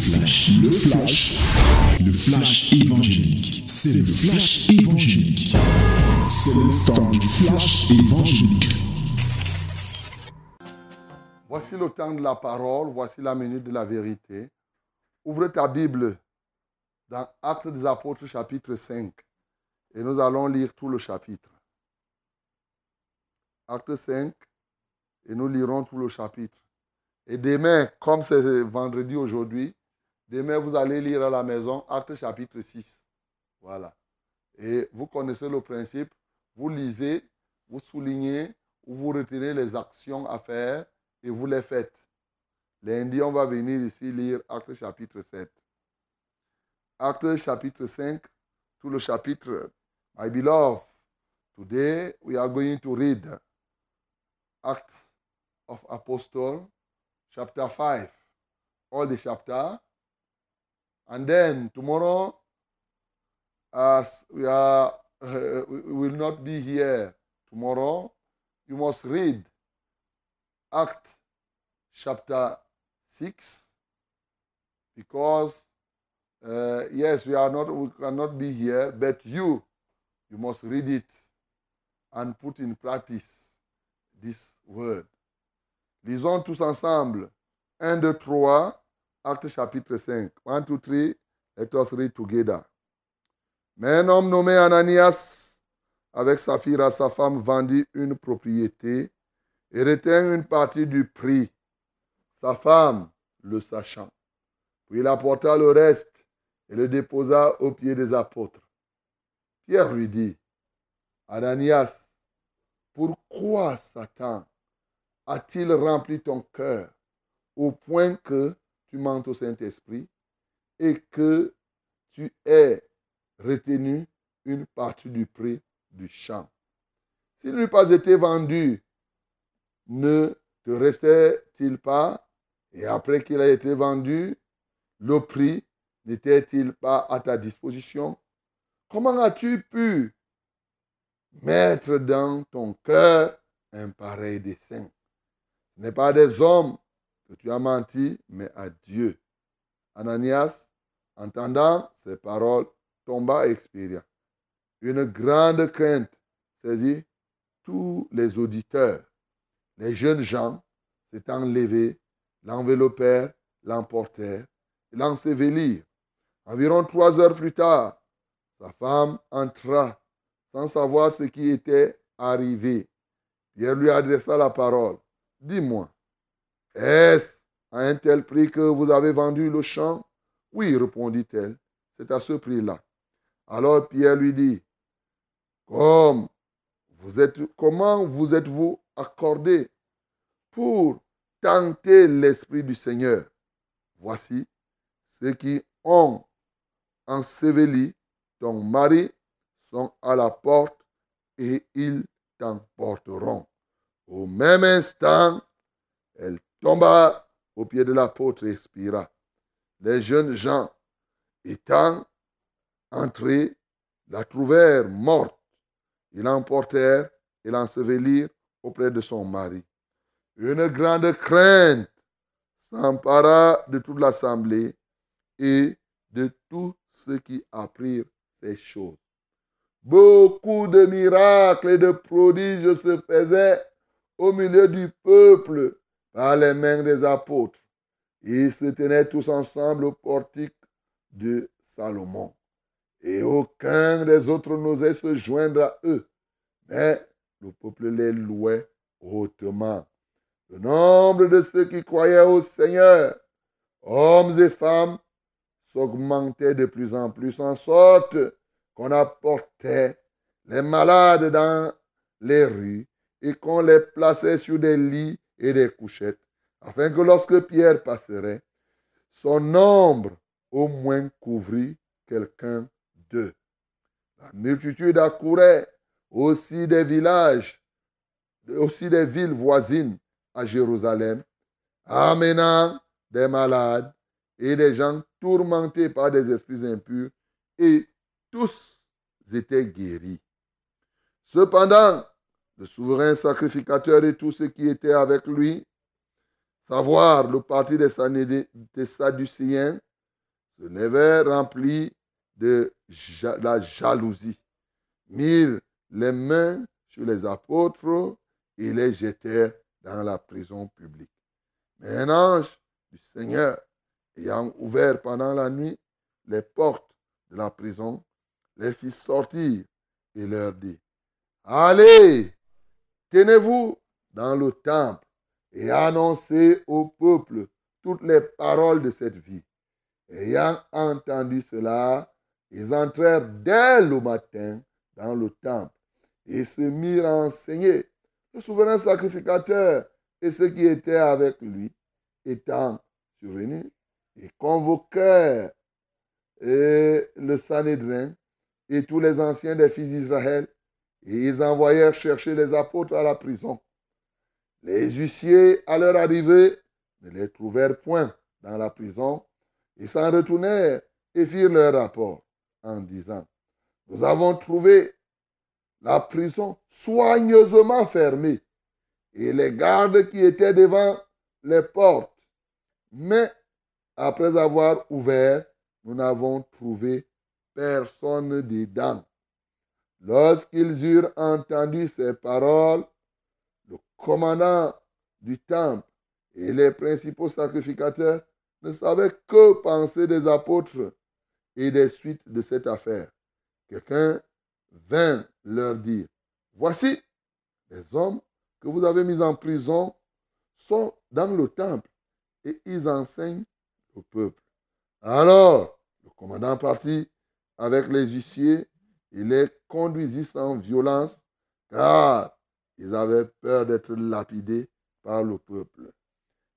flash, le flash, le flash évangélique. C'est le flash évangélique. C'est le temps du flash évangélique. Voici le temps de la parole, voici la minute de la vérité. Ouvre ta Bible dans Actes des Apôtres chapitre 5 et nous allons lire tout le chapitre. Acte 5 et nous lirons tout le chapitre. Et demain, comme c'est vendredi aujourd'hui, demain vous allez lire à la maison Acte chapitre 6. Voilà. Et vous connaissez le principe. Vous lisez, vous soulignez, ou vous retenez les actions à faire et vous les faites. Lundi, on va venir ici lire Acte chapitre 7. Acte chapitre 5, tout le chapitre. My beloved, today we are going to read Acts of Apostles chapter 5, all the chapter. And then tomorrow, as we are, uh, we will not be here tomorrow, you must read Act chapter 6 because uh, yes, we are not, we cannot be here, but you, you must read it and put in practice this word. Lisons tous ensemble. 1, 2, 3, Acte chapitre 5. 1, 2, 3, let us read together. Mais un homme nommé Ananias, avec Saphira, sa femme, vendit une propriété et retint une partie du prix, sa femme le sachant. Puis il apporta le reste et le déposa aux pieds des apôtres. Pierre lui dit, Ananias, pourquoi Satan a-t-il rempli ton cœur au point que tu mentes au Saint-Esprit et que tu aies retenu une partie du prix du champ. S'il n'eût pas été vendu, ne te restait-il pas? Et après qu'il a été vendu, le prix n'était-il pas à ta disposition? Comment as-tu pu mettre dans ton cœur un pareil dessein? Ce n'est pas des hommes que tu as menti, mais à Dieu. Ananias, entendant ces paroles, tomba expirant. Une grande crainte saisit tous les auditeurs. Les jeunes gens s'étant levés, l'enveloppèrent, l'emportèrent et l'ensevelirent. Environ trois heures plus tard, sa femme entra sans savoir ce qui était arrivé. Pierre lui adressa la parole. Dis-moi, est-ce à un tel prix que vous avez vendu le champ? Oui, répondit-elle, c'est à ce prix-là. Alors Pierre lui dit, comment vous êtes-vous accordé pour tenter l'Esprit du Seigneur? Voici ceux qui ont enseveli ton mari sont à la porte et ils t'emporteront. Au même instant, elle tomba au pied de l'apôtre et expira. Les jeunes gens, étant entrés, la trouvèrent morte. Ils l'emportèrent et l'ensevelirent auprès de son mari. Une grande crainte s'empara de toute l'assemblée et de tous ceux qui apprirent ces choses. Beaucoup de miracles et de prodiges se faisaient au milieu du peuple par les mains des apôtres. Ils se tenaient tous ensemble au portique de Salomon. Et aucun des autres n'osait se joindre à eux. Mais le peuple les louait hautement. Le nombre de ceux qui croyaient au Seigneur, hommes et femmes, s'augmentait de plus en plus, en sorte qu'on apportait les malades dans les rues et qu'on les plaçait sur des lits et des couchettes, afin que lorsque Pierre passerait, son nombre au moins couvrit quelqu'un d'eux. La multitude accourait aussi des villages, aussi des villes voisines à Jérusalem, amenant des malades et des gens tourmentés par des esprits impurs, et tous étaient guéris. Cependant, le souverain sacrificateur et tous ceux qui étaient avec lui, savoir le parti des Sadducéens, se levèrent remplis de la jalousie, mirent les mains sur les apôtres et les jetèrent dans la prison publique. Mais un ange du Seigneur, ayant ouvert pendant la nuit les portes de la prison, les fit sortir et leur dit, Allez, tenez-vous dans le temple et annoncez au peuple toutes les paroles de cette vie. Ayant entendu cela, ils entrèrent dès le matin dans le temple et se mirent à enseigner. Le souverain sacrificateur et ceux qui étaient avec lui étant survenus, ils convoquèrent le Sanhédrin et tous les anciens des fils d'Israël, et ils envoyèrent chercher les apôtres à la prison. Les huissiers, à leur arrivée, ne les trouvèrent point dans la prison, et s'en retournèrent et firent leur rapport en disant, nous avons trouvé la prison soigneusement fermée et les gardes qui étaient devant les portes. Mais après avoir ouvert, nous n'avons trouvé personne dedans. Lorsqu'ils eurent entendu ces paroles, le commandant du temple et les principaux sacrificateurs ne savaient que penser des apôtres et des suites de cette affaire. Quelqu'un vint leur dire, voici, les hommes que vous avez mis en prison sont dans le temple et ils enseignent au peuple. Alors, le commandant partit avec les huissiers et les conduisit sans violence, car ils avaient peur d'être lapidés par le peuple.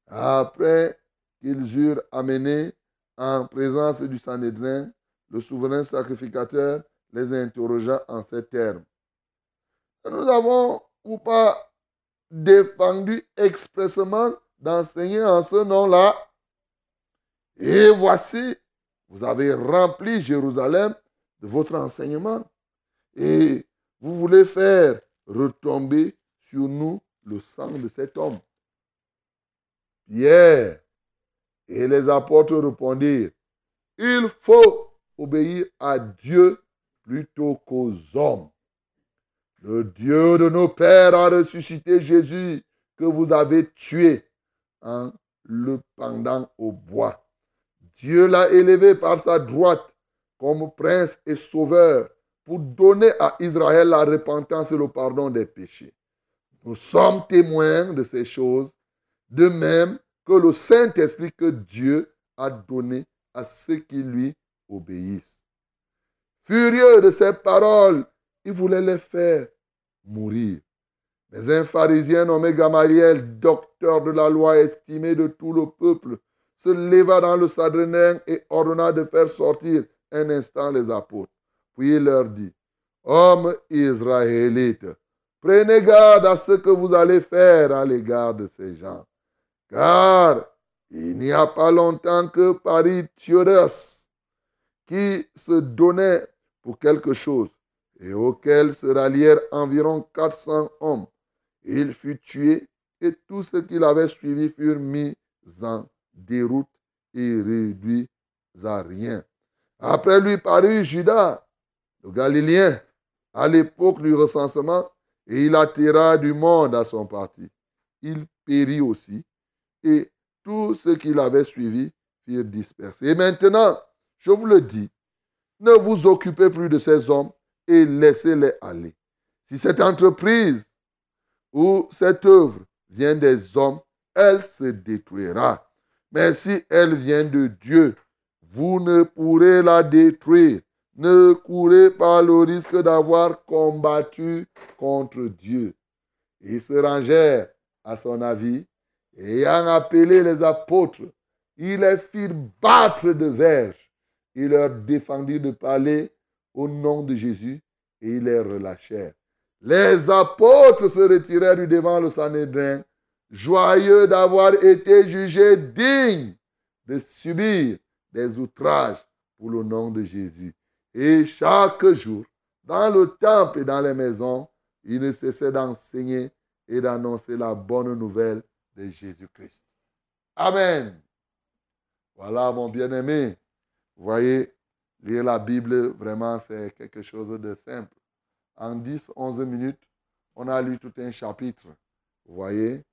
Après qu'ils eurent amené en présence du Sanhédrin, le souverain sacrificateur les interrogea en ces termes. Nous avons ou pas défendu expressément d'enseigner en ce nom-là. Et voici, vous avez rempli Jérusalem votre enseignement. Et vous voulez faire retomber sur nous le sang de cet homme. Pierre et les apôtres répondirent, il faut obéir à Dieu plutôt qu'aux hommes. Le Dieu de nos pères a ressuscité Jésus que vous avez tué en le pendant au bois. Dieu l'a élevé par sa droite comme prince et sauveur pour donner à Israël la repentance et le pardon des péchés. Nous sommes témoins de ces choses, de même que le Saint-Esprit que Dieu a donné à ceux qui lui obéissent. Furieux de ces paroles, il voulait les faire mourir. Mais un pharisien nommé Gamaliel, docteur de la loi estimé de tout le peuple, se leva dans le sadrenin et ordonna de faire sortir un instant les apôtres. Puis il leur dit, Hommes israélites, prenez garde à ce que vous allez faire à l'égard de ces gens. Car il n'y a pas longtemps que Paris Thiodas, qui se donnait pour quelque chose, et auquel se rallièrent environ 400 hommes, il fut tué et tous ceux qui l'avaient suivi furent mis en déroute et réduits à rien. Après lui parut Judas, le Galiléen, à l'époque du recensement, et il attira du monde à son parti. Il périt aussi, et tous ceux qui l'avaient suivi furent dispersés. Et maintenant, je vous le dis, ne vous occupez plus de ces hommes et laissez-les aller. Si cette entreprise où cette œuvre vient des hommes, elle se détruira. Mais si elle vient de Dieu, vous ne pourrez la détruire. Ne courez pas le risque d'avoir combattu contre Dieu. Ils se rangèrent à son avis, ayant appelé les apôtres, il les fit battre de verges. Il leur défendit de parler au nom de Jésus et ils les relâchèrent. Les apôtres se retirèrent du devant le Sanhédrin, joyeux d'avoir été jugés dignes de subir des outrages pour le nom de Jésus. Et chaque jour, dans le temple et dans les maisons, ils ne cessaient d'enseigner et d'annoncer la bonne nouvelle de Jésus-Christ. Amen. Voilà, mon bien-aimé. Vous voyez, lire la Bible, vraiment, c'est quelque chose de simple. En 10, 11 minutes, on a lu tout un chapitre. Vous voyez,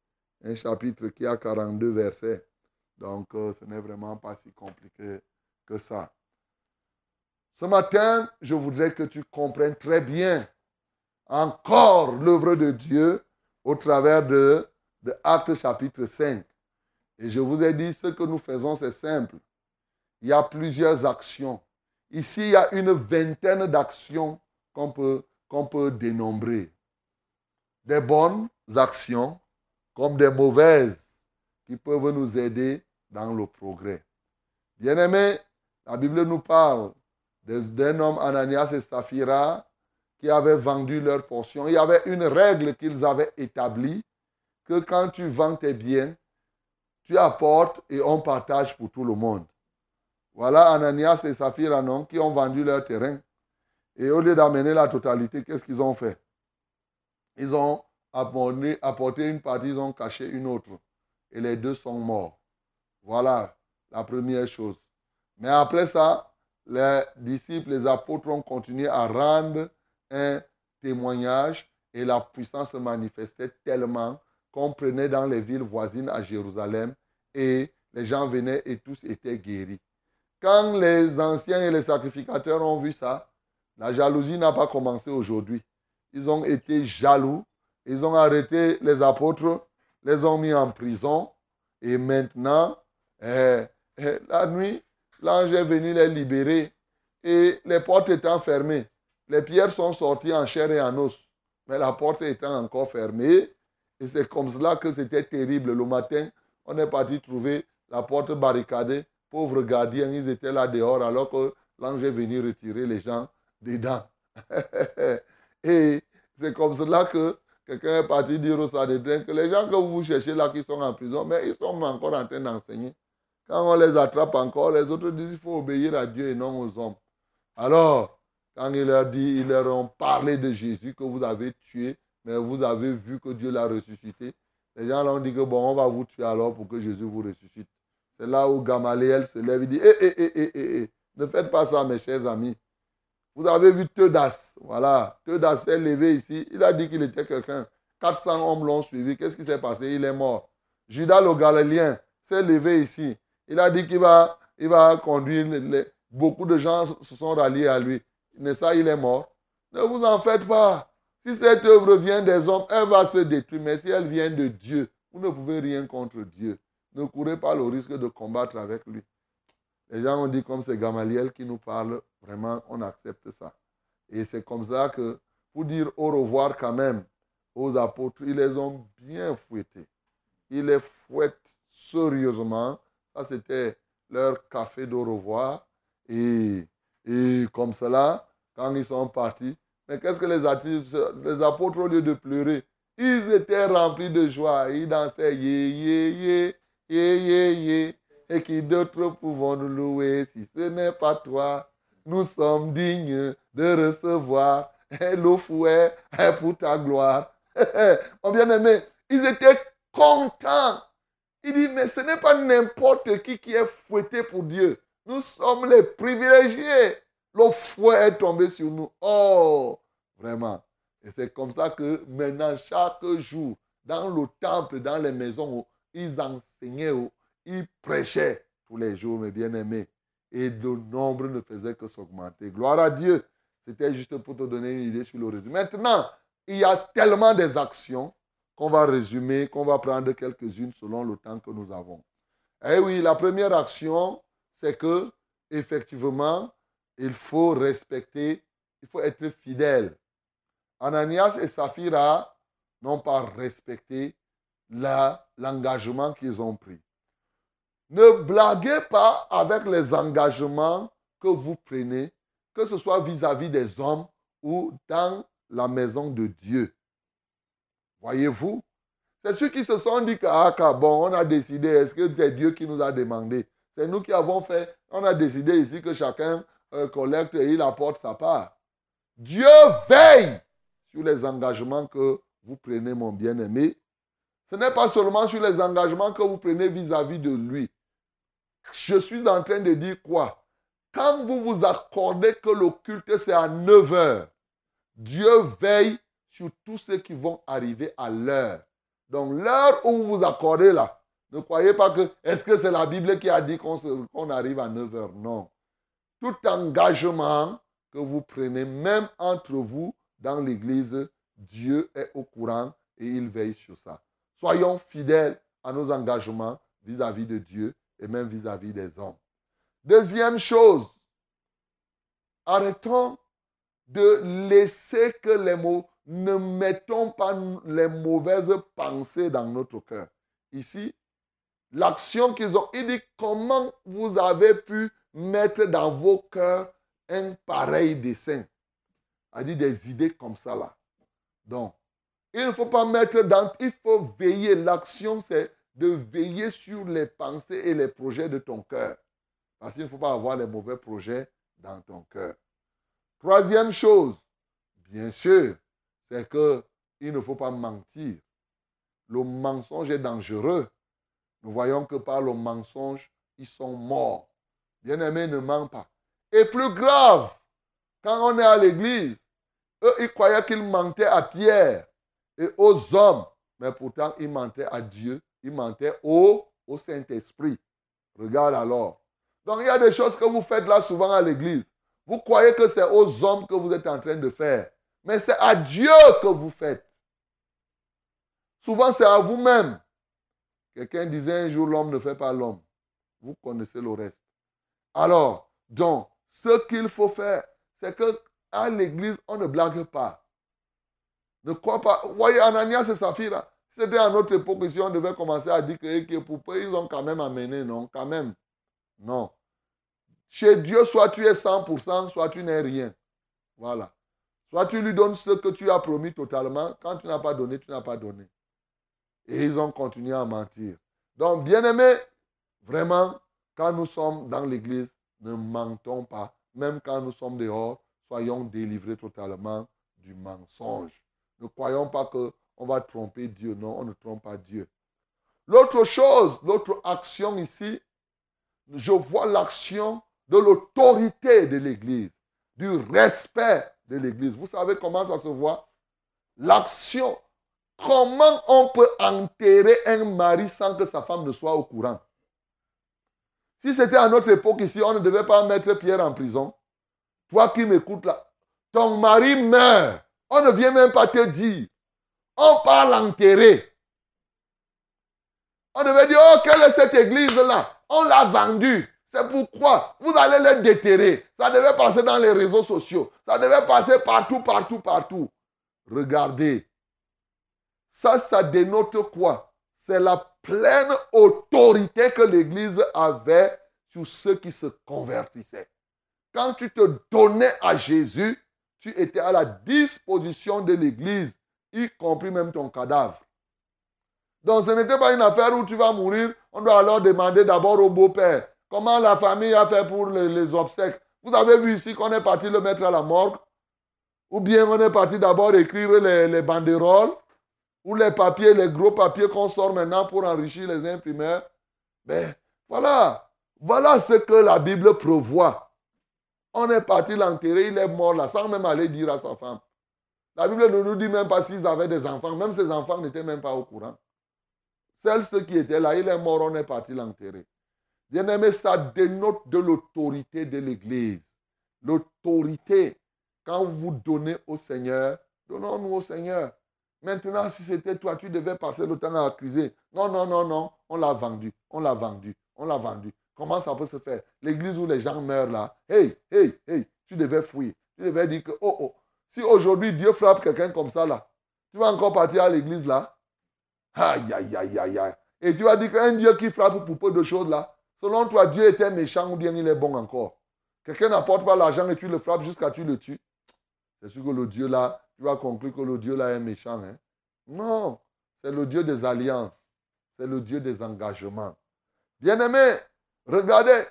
un chapitre qui a 42 versets. Donc, euh, ce n'est vraiment pas si compliqué que ça. Ce matin, je voudrais que tu comprennes très bien encore l'œuvre de Dieu au travers de, de Actes chapitre 5. Et je vous ai dit, ce que nous faisons, c'est simple. Il y a plusieurs actions. Ici, il y a une vingtaine d'actions qu'on peut, qu'on peut dénombrer. Des bonnes actions comme des mauvaises qui peuvent nous aider dans le progrès. Bien-aimés, la Bible nous parle d'un homme, Ananias et Saphira, qui avaient vendu leur portion. Il y avait une règle qu'ils avaient établie, que quand tu vends tes biens, tu apportes et on partage pour tout le monde. Voilà Ananias et Saphira, non, qui ont vendu leur terrain. Et au lieu d'amener la totalité, qu'est-ce qu'ils ont fait? Ils ont apporté, une partie, ils ont caché une autre. Et les deux sont morts. Voilà la première chose. Mais après ça, les disciples, les apôtres ont continué à rendre un témoignage et la puissance se manifestait tellement qu'on prenait dans les villes voisines à Jérusalem et les gens venaient et tous étaient guéris. Quand les anciens et les sacrificateurs ont vu ça, la jalousie n'a pas commencé aujourd'hui. Ils ont été jaloux ils ont arrêté les apôtres, les ont mis en prison. Et maintenant, eh, eh, la nuit, l'ange est venu les libérer. Et les portes étant fermées, les pierres sont sorties en chair et en os. Mais la porte étant encore fermée, et c'est comme cela que c'était terrible. Le matin, on est parti trouver la porte barricadée. Pauvres gardiens, ils étaient là dehors alors que l'ange est venu retirer les gens dedans. et c'est comme cela que Quelqu'un est parti dire au Sanhédrin que les gens que vous cherchez là qui sont en prison, mais ils sont encore en train d'enseigner. Quand on les attrape encore, les autres disent qu'il faut obéir à Dieu et non aux hommes. Alors, quand il leur dit, ils leur ont parlé de Jésus que vous avez tué, mais vous avez vu que Dieu l'a ressuscité. Les gens leur ont dit que bon, on va vous tuer alors pour que Jésus vous ressuscite. C'est là où Gamaliel se lève et dit, eh, eh, eh, eh ne faites pas ça, mes chers amis. Vous avez vu Teudas. Voilà. Teudas s'est levé ici. Il a dit qu'il était quelqu'un. 400 hommes l'ont suivi. Qu'est-ce qui s'est passé? Il est mort. Judas le Galilien s'est levé ici. Il a dit qu'il va, il va conduire. beaucoup de gens se sont ralliés à lui. Ça, il est mort. Ne vous en faites pas. Si cette œuvre vient des hommes, elle va se détruire. Mais si elle vient de Dieu, vous ne pouvez rien contre Dieu. Ne courez pas le risque de combattre avec lui. Les gens ont dit comme c'est Gamaliel qui nous parle, vraiment, on accepte ça. Et c'est comme ça que, pour dire au revoir quand même aux apôtres, ils les ont bien fouettés. Ils les fouettent sérieusement. Ça, c'était leur café de revoir. Et, et comme cela, quand ils sont partis, mais qu'est-ce que les, les apôtres, au lieu de pleurer, ils étaient remplis de joie. Ils dansaient, yé, yé, yé, yé, yé, et qui d'autres pouvons nous louer si ce n'est pas toi? Nous sommes dignes de recevoir le fouet pour ta gloire. Mon bien-aimé, ils étaient contents. Il dit, mais ce n'est pas n'importe qui qui est fouetté pour Dieu. Nous sommes les privilégiés. Le fouet est tombé sur nous. Oh, vraiment. Et c'est comme ça que maintenant, chaque jour, dans le temple, dans les maisons, ils enseignaient il prêchait tous les jours, mes bien-aimés. Et le nombre ne faisait que s'augmenter. Gloire à Dieu. C'était juste pour te donner une idée sur le résumé. Maintenant, il y a tellement des actions qu'on va résumer, qu'on va prendre quelques-unes selon le temps que nous avons. Eh oui, la première action, c'est que, effectivement, il faut respecter, il faut être fidèle. Ananias et Saphira n'ont pas respecté l'engagement qu'ils ont pris. Ne blaguez pas avec les engagements que vous prenez, que ce soit vis-à-vis des hommes ou dans la maison de Dieu. Voyez-vous? C'est ceux qui se sont dit que, ah, bon, on a décidé, est-ce que c'est Dieu qui nous a demandé? C'est nous qui avons fait, on a décidé ici que chacun euh, collecte et il apporte sa part. Dieu veille sur les engagements que vous prenez, mon bien-aimé. Ce n'est pas seulement sur les engagements que vous prenez vis à -vis de lui, je suis en train de dire quoi? Quand vous vous accordez que le culte c'est à 9 heures, Dieu veille sur tous ceux qui vont arriver à l'heure. Donc l'heure où vous vous accordez là, ne croyez pas que est-ce que c'est la Bible qui a dit qu'on arrive à 9 heures? Non. Tout engagement que vous prenez, même entre vous dans l'Église, Dieu est au courant et il veille sur ça. Soyons fidèles à nos engagements vis-à-vis de Dieu et même vis-à-vis des hommes. Deuxième chose, arrêtons de laisser que les mots, ne mettons pas les mauvaises pensées dans notre cœur. Ici, l'action qu'ils ont, il dit comment vous avez pu mettre dans vos cœurs un pareil dessin. Il dit des idées comme ça là. Donc, il ne faut pas mettre dans, il faut veiller. L'action, c'est de veiller sur les pensées et les projets de ton cœur. Parce qu'il ne faut pas avoir les mauvais projets dans ton cœur. Troisième chose, bien sûr, c'est qu'il ne faut pas mentir. Le mensonge est dangereux. Nous voyons que par le mensonge, ils sont morts. Bien-aimé, ne ment pas. Et plus grave, quand on est à l'église, eux, ils croyaient qu'ils mentaient à Pierre et aux hommes, mais pourtant, ils mentaient à Dieu, ils mentaient au, au Saint-Esprit. Regarde alors. Donc, il y a des choses que vous faites là souvent à l'église. Vous croyez que c'est aux hommes que vous êtes en train de faire, mais c'est à Dieu que vous faites. Souvent, c'est à vous-même. Quelqu'un disait un jour, l'homme ne fait pas l'homme. Vous connaissez le reste. Alors, donc, ce qu'il faut faire, c'est que à l'église, on ne blague pas. Ne crois pas. Voyez, Ananias et Saphira, c'était à notre époque, si on devait commencer à dire que, que pour ils ont quand même amené, non, quand même. Non. Chez Dieu, soit tu es 100%, soit tu n'es rien. Voilà. Soit tu lui donnes ce que tu as promis totalement. Quand tu n'as pas donné, tu n'as pas donné. Et ils ont continué à mentir. Donc, bien aimé, vraiment, quand nous sommes dans l'église, ne mentons pas. Même quand nous sommes dehors, soyons délivrés totalement du mensonge. Ne croyons pas qu'on va tromper Dieu. Non, on ne trompe pas Dieu. L'autre chose, l'autre action ici, je vois l'action de l'autorité de l'Église, du respect de l'Église. Vous savez comment ça se voit? L'action. Comment on peut enterrer un mari sans que sa femme ne soit au courant? Si c'était à notre époque ici, on ne devait pas mettre Pierre en prison. Toi qui m'écoutes là, ton mari meurt. On ne vient même pas te dire. On parle enterrer. On devait dire, oh, quelle est cette église-là? On l'a vendue. C'est pourquoi vous allez les déterrer. Ça devait passer dans les réseaux sociaux. Ça devait passer partout, partout, partout. Regardez. Ça, ça dénote quoi? C'est la pleine autorité que l'Église avait sur ceux qui se convertissaient. Quand tu te donnais à Jésus, tu étais à la disposition de l'Église, y compris même ton cadavre. Donc ce n'était pas une affaire où tu vas mourir, on doit alors demander d'abord au beau-père comment la famille a fait pour les, obsèques. Vous avez vu ici qu'on est parti le mettre à la morgue, ou bien on est parti d'abord écrire les, les banderoles, ou les papiers, les gros papiers qu'on sort maintenant pour enrichir les imprimeurs. Ben voilà, voilà ce que la Bible prévoit. On est parti l'enterrer, il est mort là, sans même aller dire à sa femme. La Bible ne nous dit même pas s'ils avaient des enfants. Même ses enfants n'étaient même pas au courant. Seuls ceux qui étaient là, il est mort, on est parti l'enterrer. Bien-aimé, ça dénote de l'autorité de l'Église. L'autorité. Quand vous donnez au Seigneur, donnons-nous au Seigneur. Maintenant, si c'était toi, tu devais passer le temps à accuser. Non, non, non, non, on l'a vendu, on l'a vendu, on l'a vendu. Comment ça peut se faire? L'église où les gens meurent là, hey, hey, hey, tu devais fuir. Tu devais dire que, oh, oh, si aujourd'hui Dieu frappe quelqu'un comme ça là, tu vas encore partir à l'église là? Aïe, aïe, aïe, aïe, aïe. Et tu vas dire qu'un Dieu qui frappe pour peu de choses là, selon toi, Dieu était méchant ou bien il est bon encore? Quelqu'un n'apporte pas l'argent et tu le frappes jusqu'à tu le tues. C'est sûr que le Dieu là, tu vas conclure que le Dieu là est méchant. Hein? Non, c'est le Dieu des alliances. C'est le Dieu des engagements. Bien-aimé, Regardez,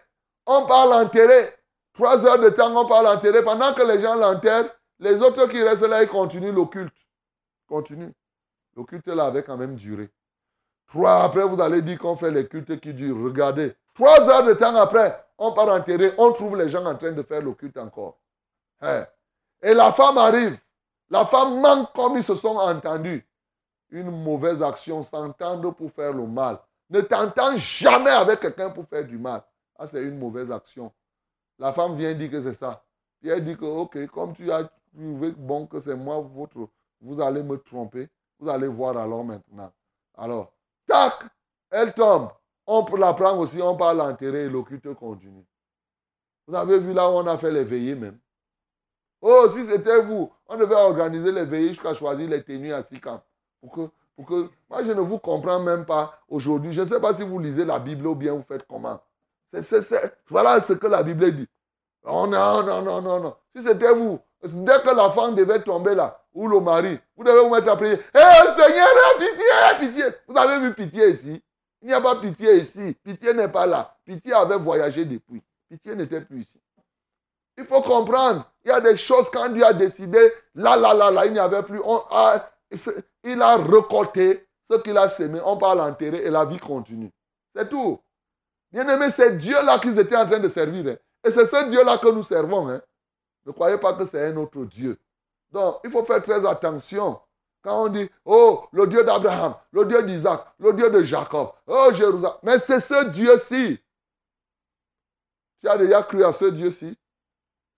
on parle enterrer. Trois heures de temps, on parle enterrer. Pendant que les gens l'enterrent, les autres qui restent là, ils continuent le culte. Continue. Le culte là avait quand même duré. Trois après, vous allez dire qu'on fait les cultes qui durent. Regardez. Trois heures de temps après, on part enterrer, on trouve les gens en train de faire le culte encore. Hein. Et la femme arrive. La femme manque comme ils se sont entendus. Une mauvaise action, s'entendre pour faire le mal. Ne t'entends jamais avec quelqu'un pour faire du mal. Ah, c'est une mauvaise action. La femme vient dire que c'est ça. Puis elle dit que, ok, comme tu as trouvé bon que c'est moi, votre, vous allez me tromper. Vous allez voir alors maintenant. Alors, tac, elle tombe. On peut la prendre aussi, on parle l'enterrer et l'occulte continue. Vous avez vu là où on a fait les veillées même. Oh, si c'était vous, on devait organiser les veillées jusqu'à choisir les tenues à Sikam. Pour que, pour que, moi, je ne vous comprends même pas aujourd'hui. Je ne sais pas si vous lisez la Bible ou bien vous faites comment. voilà ce que la Bible dit. Oh non, non, non, non, non. Si c'était vous, dès que la femme devait tomber là, ou le mari, vous devez vous mettre à prier. Eh Seigneur, pitié, pitié. Vous avez vu pitié ici? Il n'y a pas pitié ici. Pitié n'est pas là. Pitié avait voyagé depuis. Pitié n'était plus ici. Il faut comprendre. Il y a des choses quand Dieu a décidé, là, là, là, là, il n'y avait plus. Il a récolté ce qu'il a semé. On parle enterrer et la vie continue. C'est tout. Bien aimé, c'est Dieu là qu'ils étaient en train de servir. Hein. Et c'est ce Dieu là que nous servons. Hein. Ne croyez pas que c'est un autre Dieu. Donc, il faut faire très attention. Quand on dit, oh, le Dieu d'Abraham, le Dieu d'Isaac, le Dieu de Jacob, oh, Jérusalem. Mais c'est ce Dieu-ci. Tu as déjà cru à ce Dieu-ci?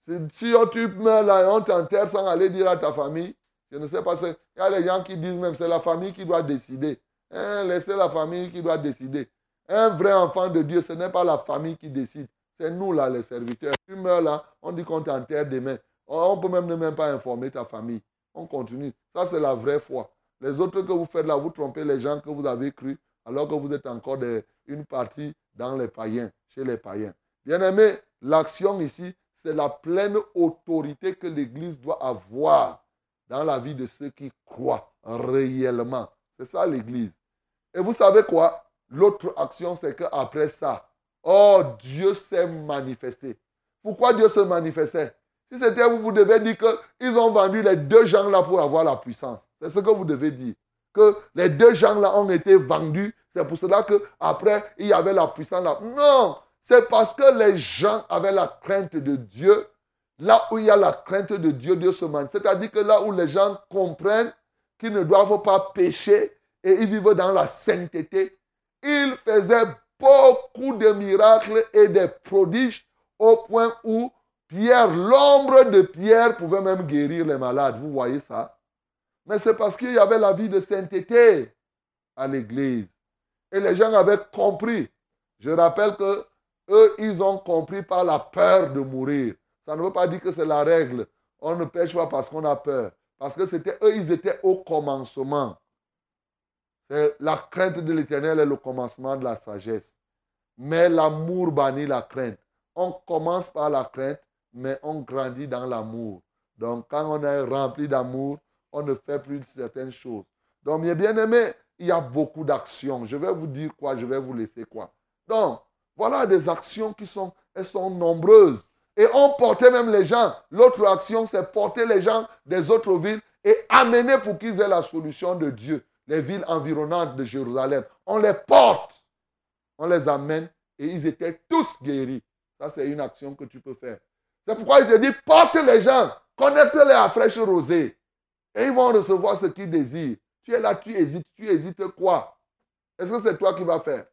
Si tu meurs là et on t'enterre sans aller dire à ta famille, je ne sais pas, il y a des gens qui disent même c'est la famille qui doit décider. Hein, laissez la famille qui doit décider. Un vrai enfant de Dieu, ce n'est pas la famille qui décide. C'est nous là, les serviteurs. Tu meurs là, on dit qu'on t'enterre demain. On peut même ne même pas informer ta famille. On continue. Ça, c'est la vraie foi. Les autres que vous faites là, vous trompez les gens que vous avez cru, alors que vous êtes encore une partie dans les païens, chez les païens. Bien aimé, l'action ici, c'est la pleine autorité que l'Église doit avoir dans la vie de ceux qui croient réellement. C'est ça l'Église. Et vous savez quoi? L'autre action, c'est qu'après ça, oh, Dieu s'est manifesté. Pourquoi Dieu se manifestait? Si c'était vous, vous devez dire qu'ils ont vendu les deux gens-là pour avoir la puissance. C'est ce que vous devez dire. Que les deux gens-là ont été vendus. C'est pour cela qu'après, il y avait la puissance là. Non, c'est parce que les gens avaient la crainte de Dieu. Là où il y a la crainte de Dieu, Dieu se manifeste. C'est-à-dire que là où les gens comprennent qu'ils ne doivent pas pécher et ils vivent dans la sainteté, il faisait beaucoup de miracles et des prodiges au point où Pierre, l'ombre de Pierre, pouvait même guérir les malades. Vous voyez ça Mais c'est parce qu'il y avait la vie de sainteté à l'église. Et les gens avaient compris. Je rappelle que eux, ils ont compris par la peur de mourir. Ça ne veut pas dire que c'est la règle. On ne pêche pas parce qu'on a peur. Parce que c'était eux, ils étaient au commencement. La crainte de l'éternel est le commencement de la sagesse. Mais l'amour bannit la crainte. On commence par la crainte, mais on grandit dans l'amour. Donc, quand on est rempli d'amour, on ne fait plus certaines choses. Donc, mes bien-aimés, il y a beaucoup d'actions. Je vais vous dire quoi, je vais vous laisser quoi. Donc, voilà des actions qui sont, elles sont nombreuses. Et on portait même les gens. L'autre action, c'est porter les gens des autres villes et amener pour qu'ils aient la solution de Dieu les villes environnantes de Jérusalem. On les porte, on les amène et ils étaient tous guéris. Ça, c'est une action que tu peux faire. C'est pourquoi il te dit, porte les gens, connecte-les à fraîche rosée. Et ils vont recevoir ce qu'ils désirent. Tu es là, tu hésites. Tu hésites quoi? Est-ce que c'est toi qui vas faire?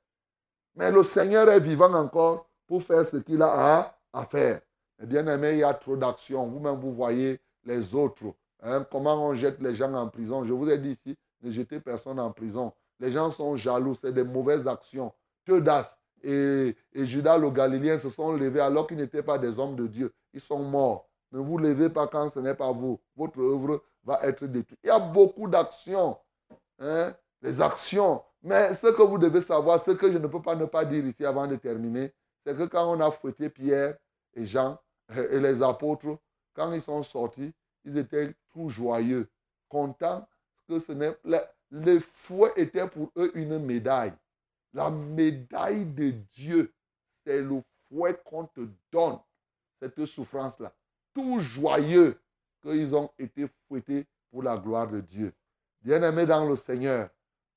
Mais le Seigneur est vivant encore pour faire ce qu'il a à, faire. Et bien aimé, il y a trop d'actions. Vous-même, vous voyez les autres. Hein, comment on jette les gens en prison? Je vous ai dit ici, ne jeter personne en prison. Les gens sont jaloux, c'est des mauvaises actions. Teudas et, Judas le Galiléen se sont levés alors qu'ils n'étaient pas des hommes de Dieu. Ils sont morts. Ne vous levez pas quand ce n'est pas vous. Votre œuvre va être détruite. Il y a beaucoup d'actions. Hein? Les actions. Mais ce que vous devez savoir, ce que je ne peux pas ne pas dire ici avant de terminer, c'est que quand on a fouetté Pierre et Jean et les apôtres, quand ils sont sortis, ils étaient tout joyeux, contents que ce n'est, le, le fouet était pour eux une médaille. La médaille de Dieu, c'est le fouet qu'on te donne, cette souffrance-là. Tout joyeux qu'ils ont été fouettés pour la gloire de Dieu. Bien-aimés dans le Seigneur,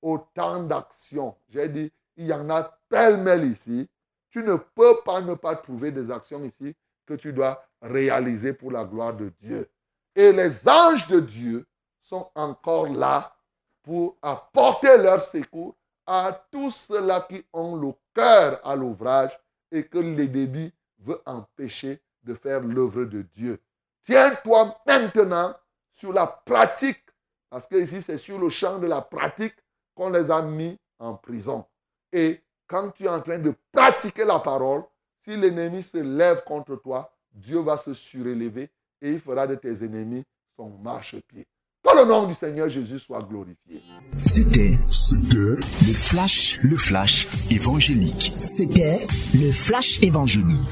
autant d'actions. J'ai dit, il y en a pêle-mêle ici, Tu ne peux pas ne pas trouver des actions ici que tu dois réaliser pour la gloire de Dieu. Et les anges de Dieu sont encore là pour apporter leur secours à tous ceux-là qui ont le cœur à l'ouvrage et que l'ennemi veut empêcher de faire l'œuvre de Dieu. Tiens-toi maintenant sur la pratique, parce que ici c'est sur le champ de la pratique qu'on les a mis en prison. Et quand tu es en train de pratiquer la parole, si l'ennemi se lève contre toi, Dieu va se surélever et il fera de tes ennemis son marchepied. Que le nom du Seigneur Jésus soit glorifié. C'était, c'était le flash, le flash évangélique. C'était le flash évangélique.